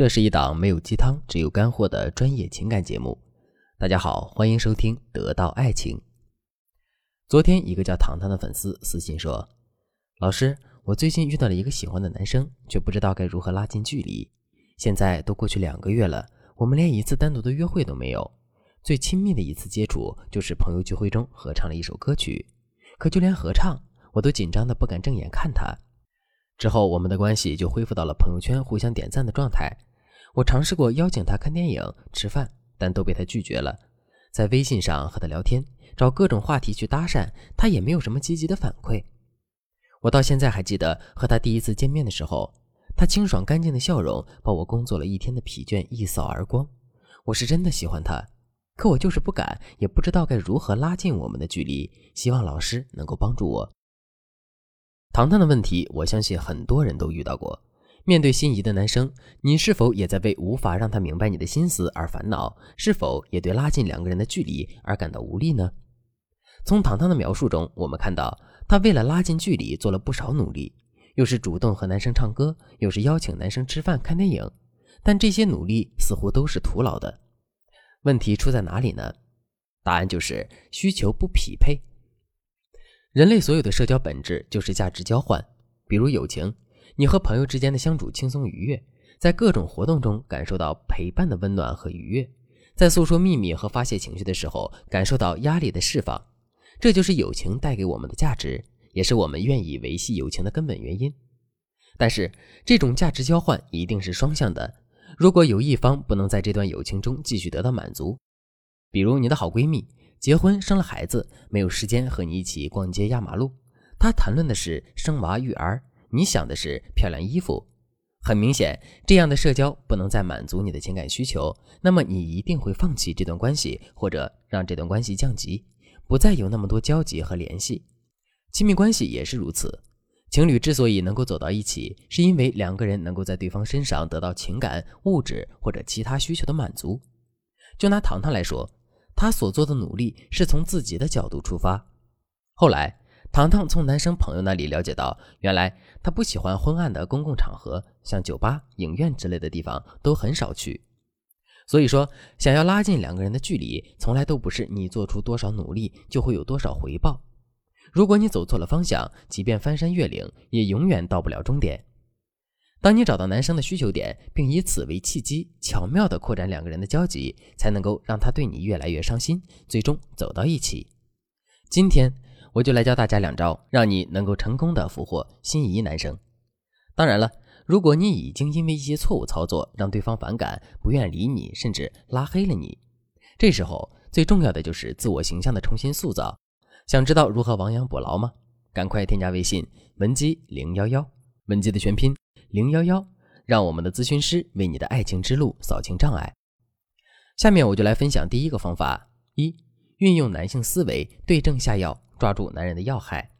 这是一档没有鸡汤，只有干货的专业情感节目。大家好，欢迎收听《得到爱情》。昨天，一个叫糖糖的粉丝私信说：“老师，我最近遇到了一个喜欢的男生，却不知道该如何拉近距离。现在都过去两个月了，我们连一次单独的约会都没有。最亲密的一次接触，就是朋友聚会中合唱了一首歌曲。可就连合唱，我都紧张的不敢正眼看他。”之后，我们的关系就恢复到了朋友圈互相点赞的状态。我尝试过邀请他看电影、吃饭，但都被他拒绝了。在微信上和他聊天，找各种话题去搭讪，他也没有什么积极的反馈。我到现在还记得和他第一次见面的时候，他清爽干净的笑容把我工作了一天的疲倦一扫而光。我是真的喜欢他，可我就是不敢，也不知道该如何拉近我们的距离。希望老师能够帮助我。糖糖的问题，我相信很多人都遇到过。面对心仪的男生，你是否也在为无法让他明白你的心思而烦恼？是否也对拉近两个人的距离而感到无力呢？从糖糖的描述中，我们看到他为了拉近距离做了不少努力，又是主动和男生唱歌，又是邀请男生吃饭看电影，但这些努力似乎都是徒劳的。问题出在哪里呢？答案就是需求不匹配。人类所有的社交本质就是价值交换，比如友情，你和朋友之间的相处轻松愉悦，在各种活动中感受到陪伴的温暖和愉悦，在诉说秘密和发泄情绪的时候感受到压力的释放，这就是友情带给我们的价值，也是我们愿意维系友情的根本原因。但是，这种价值交换一定是双向的，如果有一方不能在这段友情中继续得到满足，比如你的好闺蜜。结婚生了孩子，没有时间和你一起逛街压马路。她谈论的是生娃育儿，你想的是漂亮衣服。很明显，这样的社交不能再满足你的情感需求，那么你一定会放弃这段关系，或者让这段关系降级，不再有那么多交集和联系。亲密关系也是如此。情侣之所以能够走到一起，是因为两个人能够在对方身上得到情感、物质或者其他需求的满足。就拿糖糖来说。他所做的努力是从自己的角度出发。后来，糖糖从男生朋友那里了解到，原来他不喜欢昏暗的公共场合，像酒吧、影院之类的地方都很少去。所以说，想要拉近两个人的距离，从来都不是你做出多少努力就会有多少回报。如果你走错了方向，即便翻山越岭，也永远到不了终点。当你找到男生的需求点，并以此为契机，巧妙地扩展两个人的交集，才能够让他对你越来越上心，最终走到一起。今天我就来教大家两招，让你能够成功的俘获心仪男生。当然了，如果你已经因为一些错误操作让对方反感、不愿理你，甚至拉黑了你，这时候最重要的就是自我形象的重新塑造。想知道如何亡羊补牢吗？赶快添加微信文姬零幺幺，文姬的全拼。零幺幺，让我们的咨询师为你的爱情之路扫清障碍。下面我就来分享第一个方法：一、运用男性思维，对症下药，抓住男人的要害。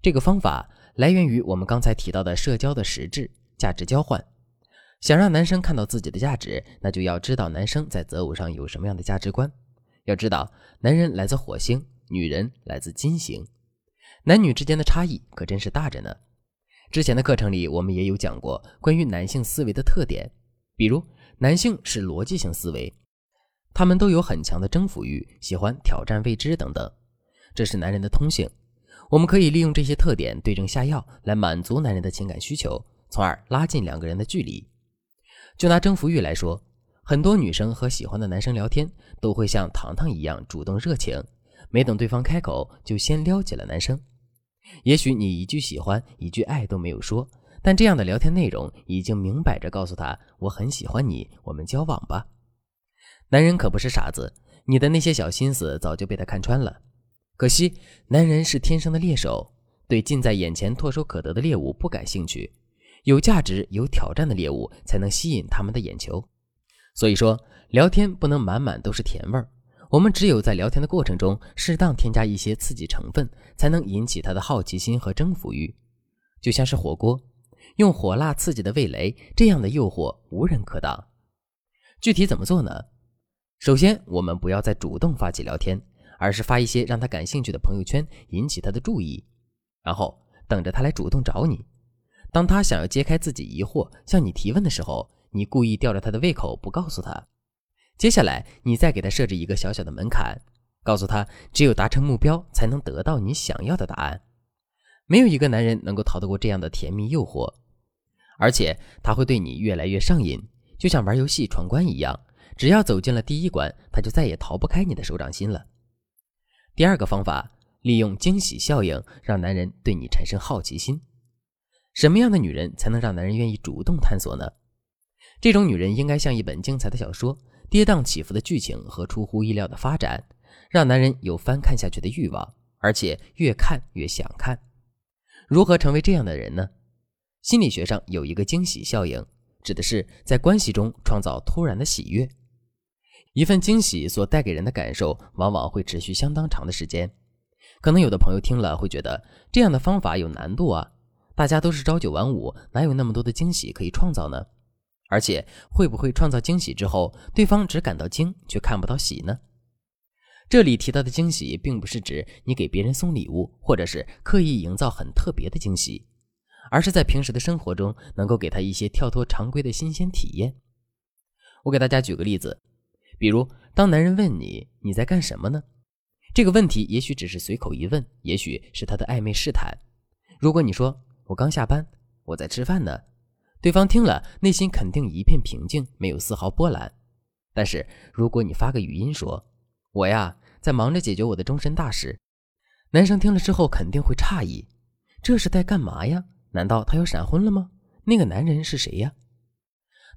这个方法来源于我们刚才提到的社交的实质——价值交换。想让男生看到自己的价值，那就要知道男生在择偶上有什么样的价值观。要知道，男人来自火星，女人来自金星，男女之间的差异可真是大着呢。之前的课程里，我们也有讲过关于男性思维的特点，比如男性是逻辑性思维，他们都有很强的征服欲，喜欢挑战未知等等，这是男人的通性。我们可以利用这些特点对症下药，来满足男人的情感需求，从而拉近两个人的距离。就拿征服欲来说，很多女生和喜欢的男生聊天，都会像糖糖一样主动热情，没等对方开口，就先撩起了男生。也许你一句喜欢、一句爱都没有说，但这样的聊天内容已经明摆着告诉他：“我很喜欢你，我们交往吧。”男人可不是傻子，你的那些小心思早就被他看穿了。可惜，男人是天生的猎手，对近在眼前、唾手可得的猎物不感兴趣，有价值、有挑战的猎物才能吸引他们的眼球。所以说，聊天不能满满都是甜味儿。我们只有在聊天的过程中，适当添加一些刺激成分，才能引起他的好奇心和征服欲。就像是火锅，用火辣刺激的味蕾，这样的诱惑无人可挡。具体怎么做呢？首先，我们不要再主动发起聊天，而是发一些让他感兴趣的朋友圈，引起他的注意，然后等着他来主动找你。当他想要揭开自己疑惑，向你提问的时候，你故意吊着他的胃口不告诉他。接下来，你再给他设置一个小小的门槛，告诉他只有达成目标才能得到你想要的答案。没有一个男人能够逃得过这样的甜蜜诱惑，而且他会对你越来越上瘾，就像玩游戏闯关一样。只要走进了第一关，他就再也逃不开你的手掌心了。第二个方法，利用惊喜效应，让男人对你产生好奇心。什么样的女人才能让男人愿意主动探索呢？这种女人应该像一本精彩的小说，跌宕起伏的剧情和出乎意料的发展，让男人有翻看下去的欲望，而且越看越想看。如何成为这样的人呢？心理学上有一个惊喜效应，指的是在关系中创造突然的喜悦。一份惊喜所带给人的感受，往往会持续相当长的时间。可能有的朋友听了会觉得这样的方法有难度啊，大家都是朝九晚五，哪有那么多的惊喜可以创造呢？而且会不会创造惊喜之后，对方只感到惊却看不到喜呢？这里提到的惊喜，并不是指你给别人送礼物，或者是刻意营造很特别的惊喜，而是在平时的生活中能够给他一些跳脱常规的新鲜体验。我给大家举个例子。比如，当男人问你你在干什么呢？这个问题也许只是随口一问，也许是他的暧昧试探。如果你说我刚下班，我在吃饭呢，对方听了内心肯定一片平静，没有丝毫波澜。但是如果你发个语音说我呀在忙着解决我的终身大事，男生听了之后肯定会诧异，这是在干嘛呀？难道他要闪婚了吗？那个男人是谁呀？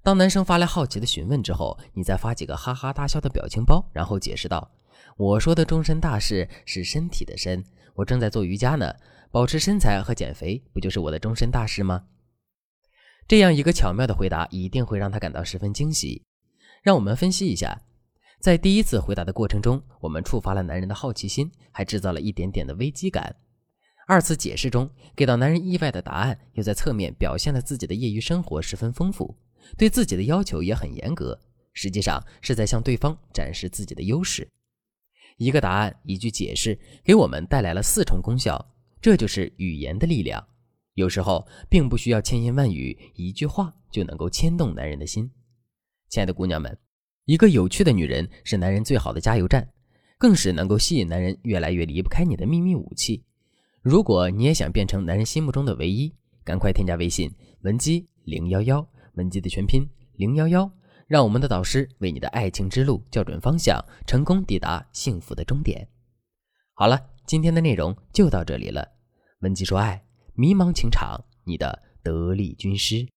当男生发来好奇的询问之后，你再发几个哈哈大笑的表情包，然后解释道：“我说的终身大事是身体的身，我正在做瑜伽呢，保持身材和减肥不就是我的终身大事吗？”这样一个巧妙的回答一定会让他感到十分惊喜。让我们分析一下，在第一次回答的过程中，我们触发了男人的好奇心，还制造了一点点的危机感；二次解释中，给到男人意外的答案，又在侧面表现了自己的业余生活十分丰富。对自己的要求也很严格，实际上是在向对方展示自己的优势。一个答案，一句解释，给我们带来了四重功效，这就是语言的力量。有时候并不需要千言万语，一句话就能够牵动男人的心。亲爱的姑娘们，一个有趣的女人是男人最好的加油站，更是能够吸引男人越来越离不开你的秘密武器。如果你也想变成男人心目中的唯一，赶快添加微信文姬零幺幺。文姬的全拼零幺幺，让我们的导师为你的爱情之路校准方向，成功抵达幸福的终点。好了，今天的内容就到这里了。文姬说爱，迷茫情场，你的得力军师。